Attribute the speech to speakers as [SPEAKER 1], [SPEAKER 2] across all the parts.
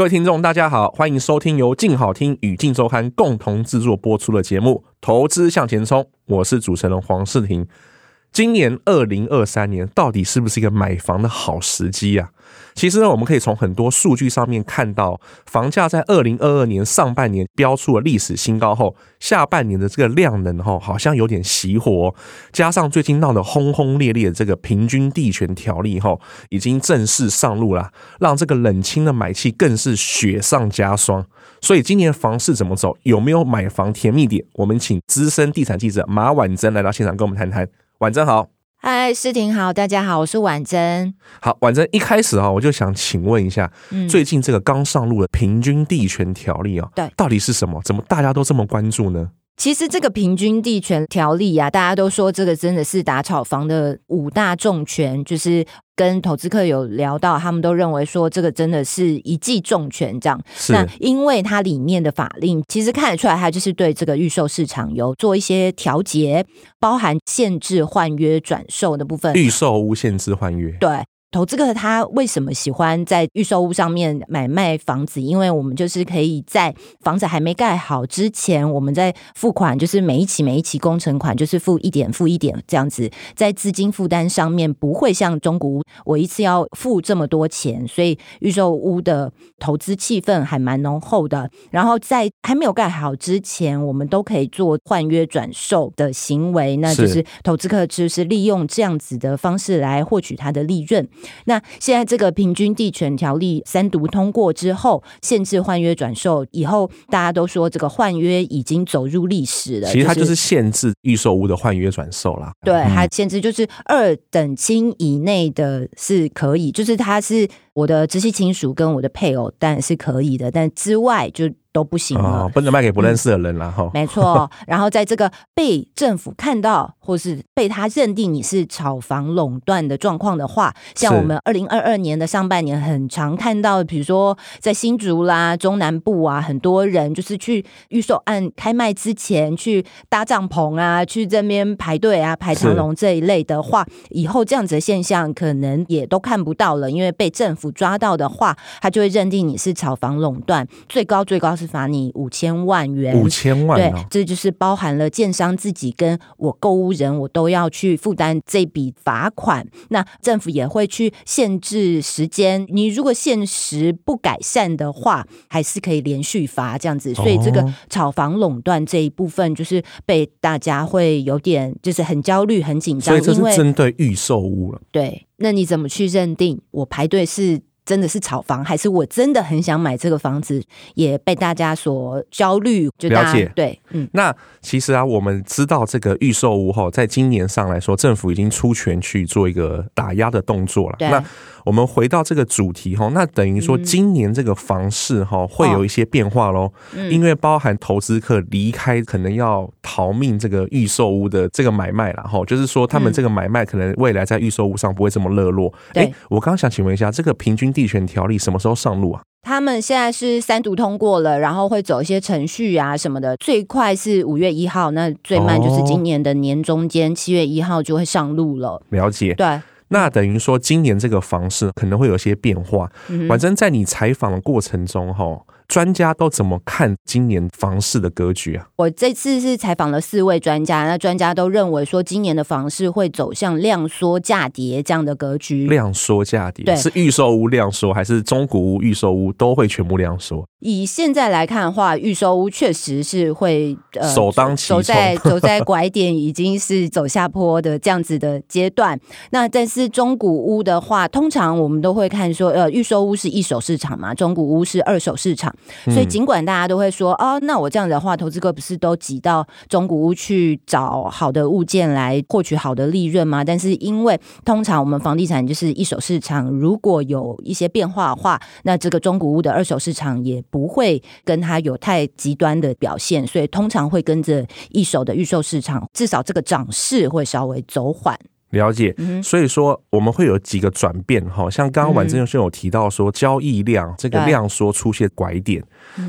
[SPEAKER 1] 各位听众，大家好，欢迎收听由静好听与静周刊共同制作播出的节目《投资向前冲》，我是主持人黄世廷。今年二零二三年到底是不是一个买房的好时机啊？其实呢，我们可以从很多数据上面看到，房价在二零二二年上半年飙出了历史新高后，下半年的这个量能哈，好像有点熄火。加上最近闹得轰轰烈烈的这个平均地权条例哈，已经正式上路了，让这个冷清的买气更是雪上加霜。所以今年房市怎么走？有没有买房甜蜜点？我们请资深地产记者马婉珍来到现场跟我们谈谈。婉珍好，
[SPEAKER 2] 嗨，诗婷好，大家好，我是婉珍。
[SPEAKER 1] 好，婉珍一开始啊，我就想请问一下，嗯、最近这个刚上路的平均地权条例啊，
[SPEAKER 2] 对，
[SPEAKER 1] 到底是什么？怎么大家都这么关注呢？
[SPEAKER 2] 其实这个平均地权条例啊，大家都说这个真的是打炒房的五大重拳，就是跟投资客有聊到，他们都认为说这个真的是一记重拳这样。
[SPEAKER 1] 是
[SPEAKER 2] 那因为它里面的法令其实看得出来，它就是对这个预售市场有做一些调节，包含限制换约转售的部分。
[SPEAKER 1] 预售屋限制换约，
[SPEAKER 2] 对。投资客他为什么喜欢在预售屋上面买卖房子？因为我们就是可以在房子还没盖好之前，我们在付款，就是每一期每一期工程款，就是付一点付一点这样子，在资金负担上面不会像中古屋，我一次要付这么多钱，所以预售屋的投资气氛还蛮浓厚的。然后在还没有盖好之前，我们都可以做换约转售的行为，那就是投资客就是利用这样子的方式来获取他的利润。那现在这个平均地权条例三读通过之后，限制换约转售以后，大家都说这个换约已经走入历史了。
[SPEAKER 1] 其实它就是限制预售屋的换约转售啦。
[SPEAKER 2] 对，它限制就是二等亲以内的是可以，就是它是我的直系亲属跟我的配偶，当然是可以的，但之外就。都不行了，
[SPEAKER 1] 哦，不能卖给不认识的人了哈。
[SPEAKER 2] 嗯、没错，然后在这个被政府看到，或是被他认定你是炒房垄断的状况的话，像我们二零二二年的上半年，很常看到，比如说在新竹啦、中南部啊，很多人就是去预售案开卖之前去搭帐篷啊，去这边排队啊、排长龙这一类的话，以后这样子的现象可能也都看不到了，因为被政府抓到的话，他就会认定你是炒房垄断，最高最高。是罚你五千万元，
[SPEAKER 1] 五千万，哦，
[SPEAKER 2] 对，这就是包含了建商自己跟我购物人，我都要去负担这笔罚款。那政府也会去限制时间，你如果限时不改善的话，还是可以连续罚这样子。所以这个炒房垄断这一部分，就是被大家会有点就是很焦虑、很紧张，
[SPEAKER 1] 因为针对预售屋了。
[SPEAKER 2] 对，那你怎么去认定我排队是？真的是炒房，还是我真的很想买这个房子，也被大家所焦虑。就
[SPEAKER 1] 了解，
[SPEAKER 2] 对，嗯。
[SPEAKER 1] 那其实啊，我们知道这个预售屋后，在今年上来说，政府已经出拳去做一个打压的动作了。那我们回到这个主题哈，那等于说今年这个房市哈会有一些变化喽，因为包含投资客离开，可能要逃命这个预售屋的这个买卖了哈，就是说他们这个买卖可能未来在预售屋上不会这么热络。哎，我刚刚想请问一下，这个平均地权条例什么时候上路啊？
[SPEAKER 2] 他们现在是三读通过了，然后会走一些程序啊什么的，最快是五月一号，那最慢就是今年的年中间七月一号就会上路了。
[SPEAKER 1] 了解，
[SPEAKER 2] 对。
[SPEAKER 1] 那等于说今年这个房市可能会有些变化。反正在你采访的过程中，哈。专家都怎么看今年房市的格局啊？
[SPEAKER 2] 我这次是采访了四位专家，那专家都认为说，今年的房市会走向量缩价跌这样的格局。
[SPEAKER 1] 量缩价跌，
[SPEAKER 2] 对，
[SPEAKER 1] 是预售屋量缩，还是中古屋预售屋都会全部量缩？
[SPEAKER 2] 以现在来看的话，预售屋确实是会呃
[SPEAKER 1] 首当其冲，
[SPEAKER 2] 走在走在拐点，已经是走下坡的这样子的阶段。那但是中古屋的话，通常我们都会看说，呃，预售屋是一手市场嘛，中古屋是二手市场。所以，尽管大家都会说，哦，那我这样子的话，投资客不是都挤到中古屋去找好的物件来获取好的利润吗？但是，因为通常我们房地产就是一手市场，如果有一些变化的话，那这个中古屋的二手市场也不会跟它有太极端的表现，所以通常会跟着一手的预售市场，至少这个涨势会稍微走缓。
[SPEAKER 1] 了解，所以说我们会有几个转变哈，像刚刚婉珍兄有提到说交易量这个量缩出现拐点，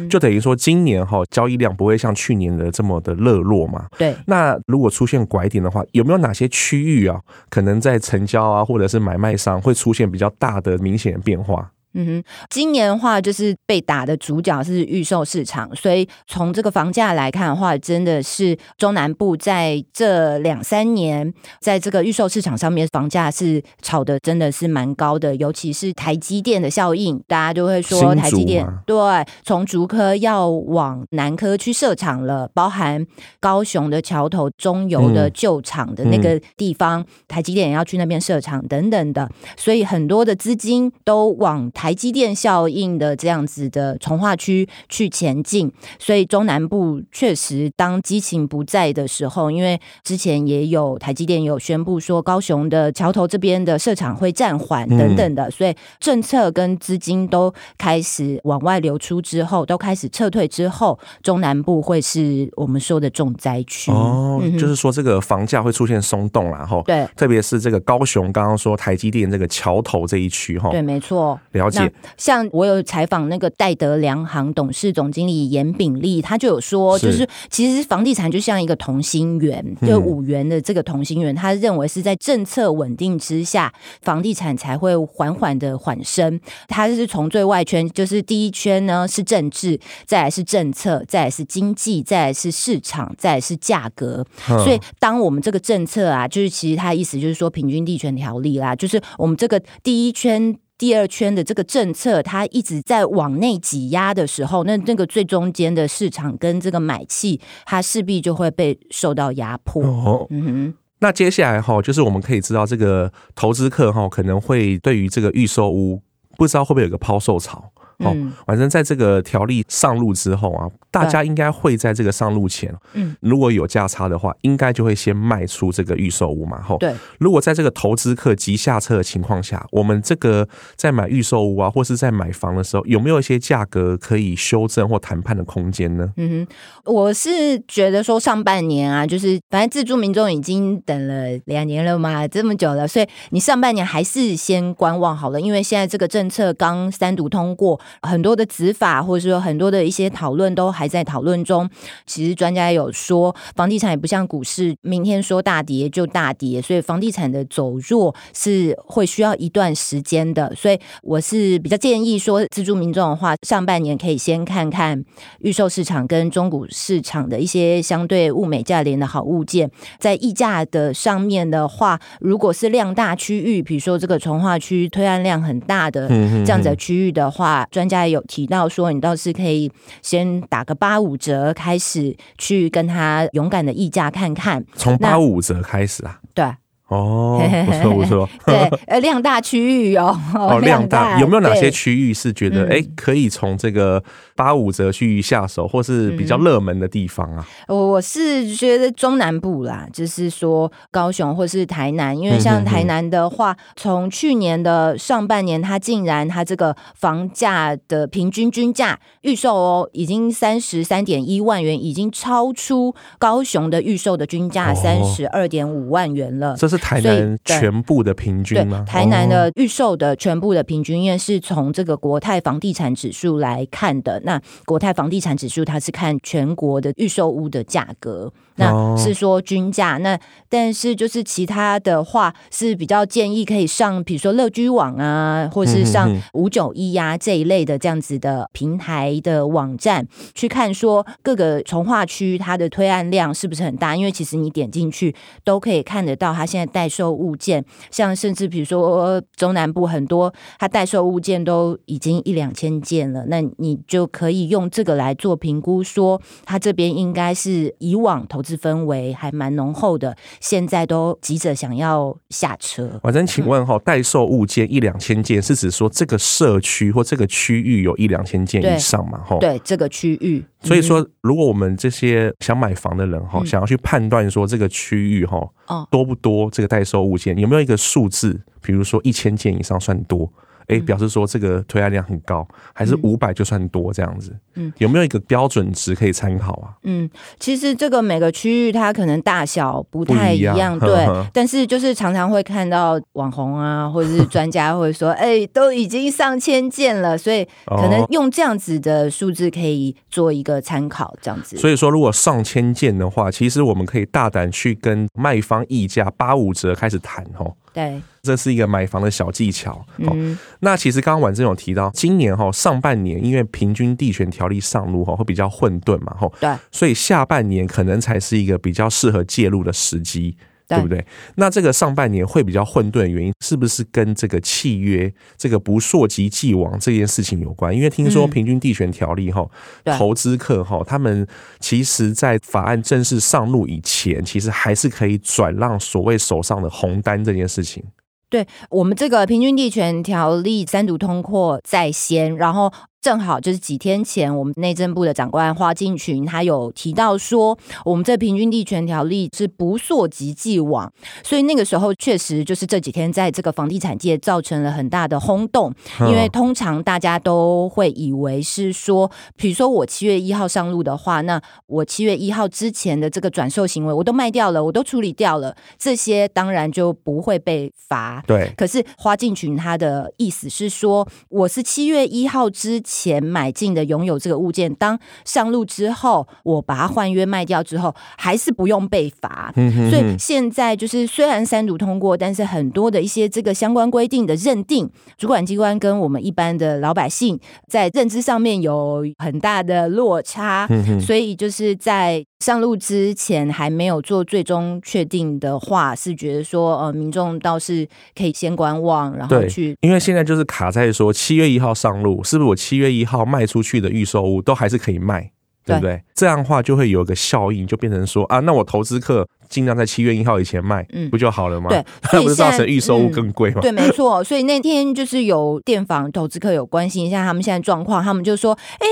[SPEAKER 1] 就等于说今年哈交易量不会像去年的这么的热络嘛。
[SPEAKER 2] 对，
[SPEAKER 1] 那如果出现拐点的话，有没有哪些区域啊，可能在成交啊或者是买卖上会出现比较大的明显的变化？
[SPEAKER 2] 嗯哼，今年的话就是被打的主角是预售市场，所以从这个房价来看的话，真的是中南部在这两三年，在这个预售市场上面，房价是炒的真的是蛮高的，尤其是台积电的效应，大家就会说台积电对，从竹科要往南科去设厂了，包含高雄的桥头中油的旧厂的那个地方，嗯、台积电也要去那边设厂等等的，所以很多的资金都往。台积电效应的这样子的从化区去前进，所以中南部确实当激情不在的时候，因为之前也有台积电有宣布说高雄的桥头这边的设厂会暂缓等等的，所以政策跟资金都开始往外流出之后，都开始撤退之后，中南部会是我们说的重灾区。
[SPEAKER 1] 哦，就是说这个房价会出现松动然后
[SPEAKER 2] 对，
[SPEAKER 1] 特别是这个高雄刚刚说台积电这个桥头这一区哈，
[SPEAKER 2] 对，没错。那像我有采访那个戴德梁行董事总经理严炳立，他就有说，就是其实房地产就像一个同心圆，就五元的这个同心圆，他认为是在政策稳定之下，房地产才会缓缓的缓升。他是从最外圈，就是第一圈呢是政治，再来是政策，再来是经济，再来是市场，再来是价格。所以当我们这个政策啊，就是其实他的意思就是说平均地权条例啦，就是我们这个第一圈。第二圈的这个政策，它一直在往内挤压的时候，那那个最中间的市场跟这个买气，它势必就会被受到压迫。
[SPEAKER 1] 哦，嗯哼。那接下来哈，就是我们可以知道，这个投资客哈可能会对于这个预售屋，不知道会不会有个抛售潮。哦，反正在这个条例上路之后啊，大家应该会在这个上路前，嗯，如果有价差的话，应该就会先卖出这个预售屋嘛。吼，对。如果在这个投资客急下车的情况下，我们这个在买预售屋啊，或是在买房的时候，有没有一些价格可以修正或谈判的空间呢？
[SPEAKER 2] 嗯哼，我是觉得说上半年啊，就是反正自住民众已经等了两年了嘛，这么久了，所以你上半年还是先观望好了，因为现在这个政策刚三读通过。很多的执法，或者说很多的一些讨论都还在讨论中。其实专家有说，房地产也不像股市，明天说大跌就大跌，所以房地产的走弱是会需要一段时间的。所以我是比较建议说，自住民众的话，上半年可以先看看预售市场跟中古市场的一些相对物美价廉的好物件。在溢价的上面的话，如果是量大区域，比如说这个从化区推案量很大的这样子的区域的话，家有提到说，你倒是可以先打个八五折开始，去跟他勇敢的议价看看。
[SPEAKER 1] 从八五折开始啊？
[SPEAKER 2] 对。
[SPEAKER 1] 哦，不错不错。
[SPEAKER 2] 对，呃，量大区域哦，
[SPEAKER 1] 哦，量大有没有哪些区域是觉得哎、嗯、可以从这个八五折区域下手，或是比较热门的地方啊？
[SPEAKER 2] 我、嗯、我是觉得中南部啦，就是说高雄或是台南，因为像台南的话，从、嗯、去年的上半年，它竟然它这个房价的平均均价预售哦，已经三十三点一万元，已经超出高雄的预售的均价三十二点五万元了。
[SPEAKER 1] 这是。台南全部的平均吗？
[SPEAKER 2] 台南的预售的全部的平均，因为是从这个国泰房地产指数来看的。那国泰房地产指数它是看全国的预售屋的价格。那是说均价，那但是就是其他的话是比较建议可以上，比如说乐居网啊，或是上五九一呀这一类的这样子的平台的网站去看，说各个从化区它的推案量是不是很大？因为其实你点进去都可以看得到，它现在代售物件，像甚至比如说中南部很多它代售物件都已经一两千件了，那你就可以用这个来做评估，说它这边应该是以往投资。氛围还蛮浓厚的，现在都急着想要下车。
[SPEAKER 1] 反正请问哈，待售物件一两千件，是指说这个社区或这个区域有一两千件以上嘛？哈，
[SPEAKER 2] 对，这个区域。
[SPEAKER 1] 所以说，如果我们这些想买房的人哈，嗯、想要去判断说这个区域哈，多不多这个代售物件，有没有一个数字？比如说一千件以上算多？哎，表示说这个推案量很高，还是五百就算多这样子？嗯，有没有一个标准值可以参考啊？
[SPEAKER 2] 嗯，其实这个每个区域它可能大小不太一样，对。呵呵，但是就是常常会看到网红啊，或者是 专家会说，哎，都已经上千件了，所以可能用这样子的数字可以做一个参考，这样子。
[SPEAKER 1] 所以说，如果上千件的话，其实我们可以大胆去跟卖方议价八五折开始谈哦。
[SPEAKER 2] 对，
[SPEAKER 1] 这是一个买房的小技巧。
[SPEAKER 2] 嗯，
[SPEAKER 1] 那其实刚刚婉珍有提到，今年哈上半年因为平均地权条例上路哈会比较混沌嘛，哈，
[SPEAKER 2] 对，
[SPEAKER 1] 所以下半年可能才是一个比较适合介入的时机。对不对？那这个上半年会比较混沌的原因，是不是跟这个契约这个不溯及既往这件事情有关？因为听说平均地权条例哈，嗯、投资客哈，他们其实在法案正式上路以前，其实还是可以转让所谓手上的红单这件事情。
[SPEAKER 2] 对，我们这个平均地权条例三读通过在先，然后。正好就是几天前，我们内政部的长官花敬群他有提到说，我们这平均地权条例是不溯及既往，所以那个时候确实就是这几天在这个房地产界造成了很大的轰动，因为通常大家都会以为是说，比如说我七月一号上路的话，那我七月一号之前的这个转售行为我都卖掉了，我都处理掉了，这些当然就不会被罚。
[SPEAKER 1] 对，
[SPEAKER 2] 可是花敬群他的意思是说，我是七月一号之前。钱买进的拥有这个物件，当上路之后，我把它换约卖掉之后，还是不用被罚。嗯、哼哼，所以现在就是虽然三读通过，但是很多的一些这个相关规定的认定，主管机关跟我们一般的老百姓在认知上面有很大的落差。嗯、所以就是在上路之前还没有做最终确定的话，是觉得说呃，民众倒是可以先观望，然后去，
[SPEAKER 1] 因为现在就是卡在说七月一号上路，是不是我七月一号卖出去的预售物都还是可以卖，对不对？对，这样的话就会有一个效应，就变成说啊，那我投资客尽量在七月一号以前卖，嗯，不就好了吗？
[SPEAKER 2] 对，
[SPEAKER 1] 那 不是造成预售物更贵吗？
[SPEAKER 2] 对，没错。所以那天就是有电访投资客有关心一下他们现在状况，他们就说，哎。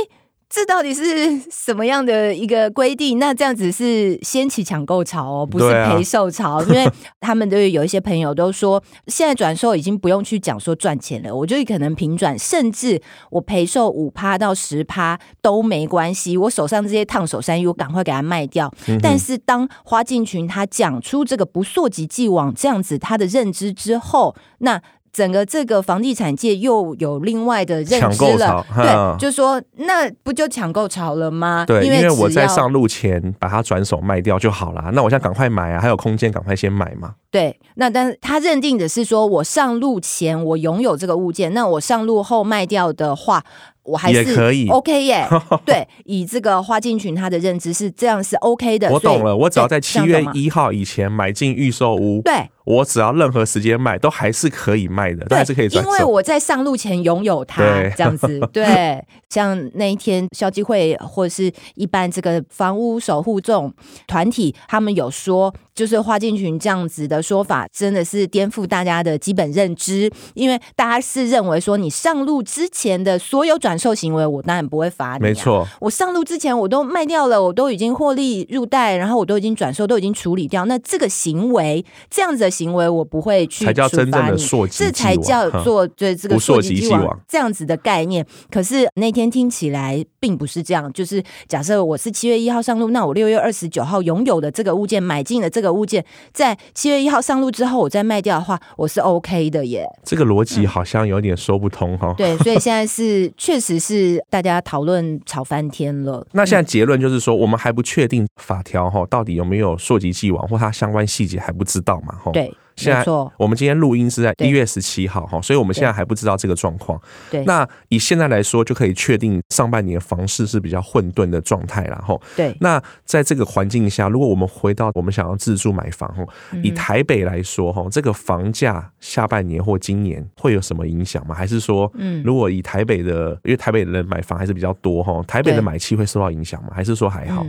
[SPEAKER 2] 这到底是什么样的一个规定？那这样子是掀起抢购潮哦，不是赔售潮，啊、因为他们都有一些朋友都说，现在转售已经不用去讲说赚钱了，我就可能平转，甚至我赔售五趴到十趴都没关系，我手上这些烫手山芋，我赶快给它卖掉。嗯、但是当花进群他讲出这个不溯及既往这样子他的认知之后，那。整个这个房地产界又有另外的认知了，对，就说那不就抢购潮了吗？
[SPEAKER 1] 对，因为，因为我在上路前把它转手卖掉就好了，那我现在赶快买啊，还有空间，赶快先买嘛。
[SPEAKER 2] 对，那但是他认定的是说我上路前我拥有这个物件，那我上路后卖掉的话。我还是可以 OK 耶，对，以这个花进群他的认知是这样是 OK 的。
[SPEAKER 1] 我懂了，我只要在七月一号以前买进预售屋，
[SPEAKER 2] 对，
[SPEAKER 1] 我只要任何时间卖都还是可以卖的，都还是可以转。
[SPEAKER 2] 因为我在上路前拥有它，这样子，对。像那一天消基会或者是一般这个房屋守护这种团体，他们有说，就是花敬群这样子的说法，真的是颠覆大家的基本认知，因为大家是认为说你上路之前的所有转售行为，我当然不会罚你、啊。
[SPEAKER 1] 没错，
[SPEAKER 2] 我上路之前我都卖掉了，我都已经获利入袋，然后我都已经转售，都已经处理掉。那这个行为，这样子的行为，我不会去处罚你。才叫真正的溯及既往，这才叫做对这个溯及既往这样子的概念。可是那天听起来并不是这样，就是假设我是七月一号上路，那我六月二十九号拥有的这个物件，买进了这个物件，在七月一号上路之后，我再卖掉的话，我是 OK 的耶。
[SPEAKER 1] 这个逻辑好像有点说不通哈、嗯。
[SPEAKER 2] 对，所以现在是确实。实是大家讨论吵翻天了。
[SPEAKER 1] 那现在结论就是说，我们还不确定法条哈到底有没有溯及既往，或它相关细节还不知道嘛？哈，
[SPEAKER 2] 对。
[SPEAKER 1] 现在我们今天录音是在一月十七号哈，所以我们现在还不知道这个状况。
[SPEAKER 2] 对，
[SPEAKER 1] 那以现在来说，就可以确定上半年房市是比较混沌的状态了哈。
[SPEAKER 2] 对，
[SPEAKER 1] 那在这个环境下，如果我们回到我们想要自住买房哈，以台北来说哈，这个房价下半年或今年会有什么影响吗？还是说，嗯，如果以台北的，因为台北的人买房还是比较多哈，台北的买气会受到影响吗？还是说还好？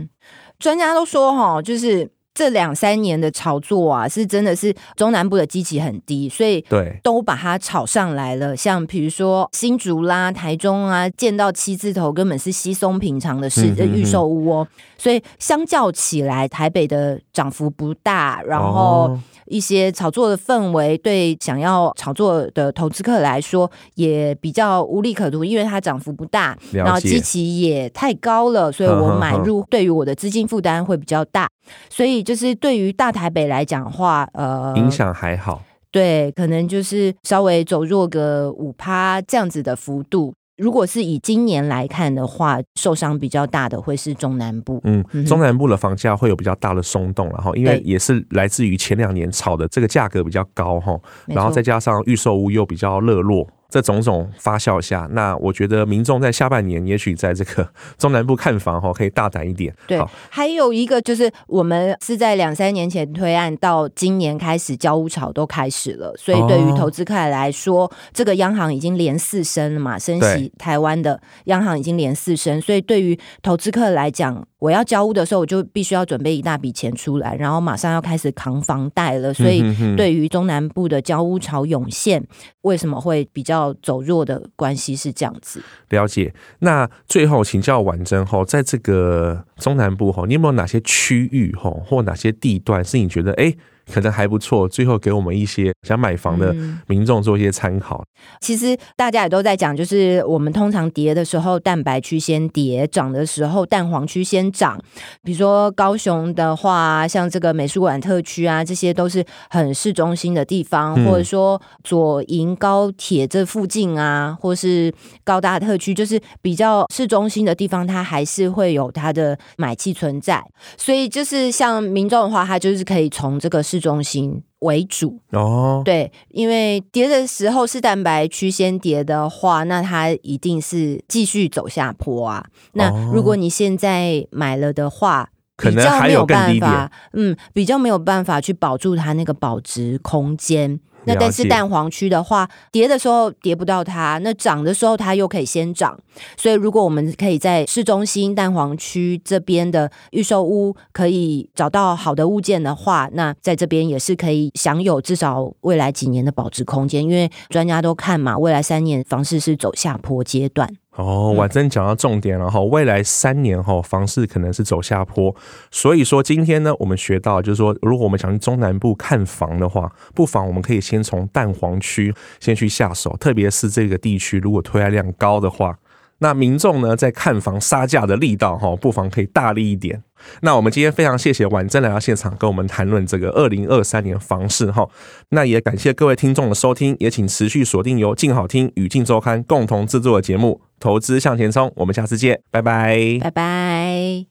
[SPEAKER 2] 专家都说哈，就是。这两三年的炒作啊，是真的是中南部的基期很低，所以对都把它炒上来了。像比如说新竹啦、台中啊，见到七字头根本是稀松平常的事的预售屋哦。所以相较起来，台北的涨幅不大，然后一些炒作的氛围对想要炒作的投资客来说也比较无利可图，因为它涨幅不大，然后基期也太高了，所以我买入对于我的资金负担会比较大。所以就是对于大台北来讲的话，呃，
[SPEAKER 1] 影响还好，
[SPEAKER 2] 对，可能就是稍微走弱个五趴这样子的幅度。如果是以今年来看的话，受伤比较大的会是中南部。
[SPEAKER 1] 嗯，中南部的房价会有比较大的松动，然后因为也是来自于前两年炒的这个价格比较高哈，然后再加上预售屋又比较热络。这种种发酵下，那我觉得民众在下半年，也许在这个中南部看房哈，可以大胆一点。
[SPEAKER 2] 对，还有一个就是，我们是在两三年前推案，到今年开始交屋潮都开始了，所以对于投资客来说，哦、这个央行已经连四升了嘛，升息台湾的央行已经连四升，所以对于投资客来讲。我要交屋的时候，我就必须要准备一大笔钱出来，然后马上要开始扛房贷了。所以，对于中南部的交屋潮涌现，为什么会比较走弱的关系是这样子？
[SPEAKER 1] 了解。那最后请教婉珍吼，在这个中南部吼，你有没有哪些区域吼，或哪些地段是你觉得哎？可能还不错，最后给我们一些想买房的民众做一些参考。
[SPEAKER 2] 其实大家也都在讲，就是我们通常跌的时候，蛋白区先跌；涨的时候，蛋黄区先涨。比如说高雄的话，像这个美术馆特区啊，这些都是很市中心的地方，或者说左营高铁这附近啊，或是高大特区，就是比较市中心的地方，它还是会有它的买气存在。所以就是像民众的话，他就是可以从这个市中心为主哦，对，因为跌的时候是蛋白区先跌的话，那它一定是继续走下坡啊。那如果你现在买了的话，比较没有办法，嗯，比较没有办法去保住它那个保值空间。那但是蛋黄区的话，跌的时候跌不到它，那涨的时候它又可以先涨。所以如果我们可以在市中心蛋黄区这边的预售屋可以找到好的物件的话，那在这边也是可以享有至少未来几年的保值空间。因为专家都看嘛，未来三年房市是走下坡阶段。
[SPEAKER 1] 哦，婉珍讲到重点了哈，未来三年哈，房市可能是走下坡，所以说今天呢，我们学到就是说，如果我们想去中南部看房的话，不妨我们可以先从蛋黄区先去下手，特别是这个地区如果推案量高的话，那民众呢在看房杀价的力道哈，不妨可以大力一点。那我们今天非常谢谢婉珍来到现场跟我们谈论这个二零二三年房市哈。那也感谢各位听众的收听，也请持续锁定由静好听与镜周刊共同制作的节目《投资向前冲》，我们下次见，拜拜，
[SPEAKER 2] 拜拜。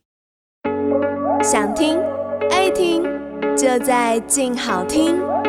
[SPEAKER 3] 想听爱听，就在静好听。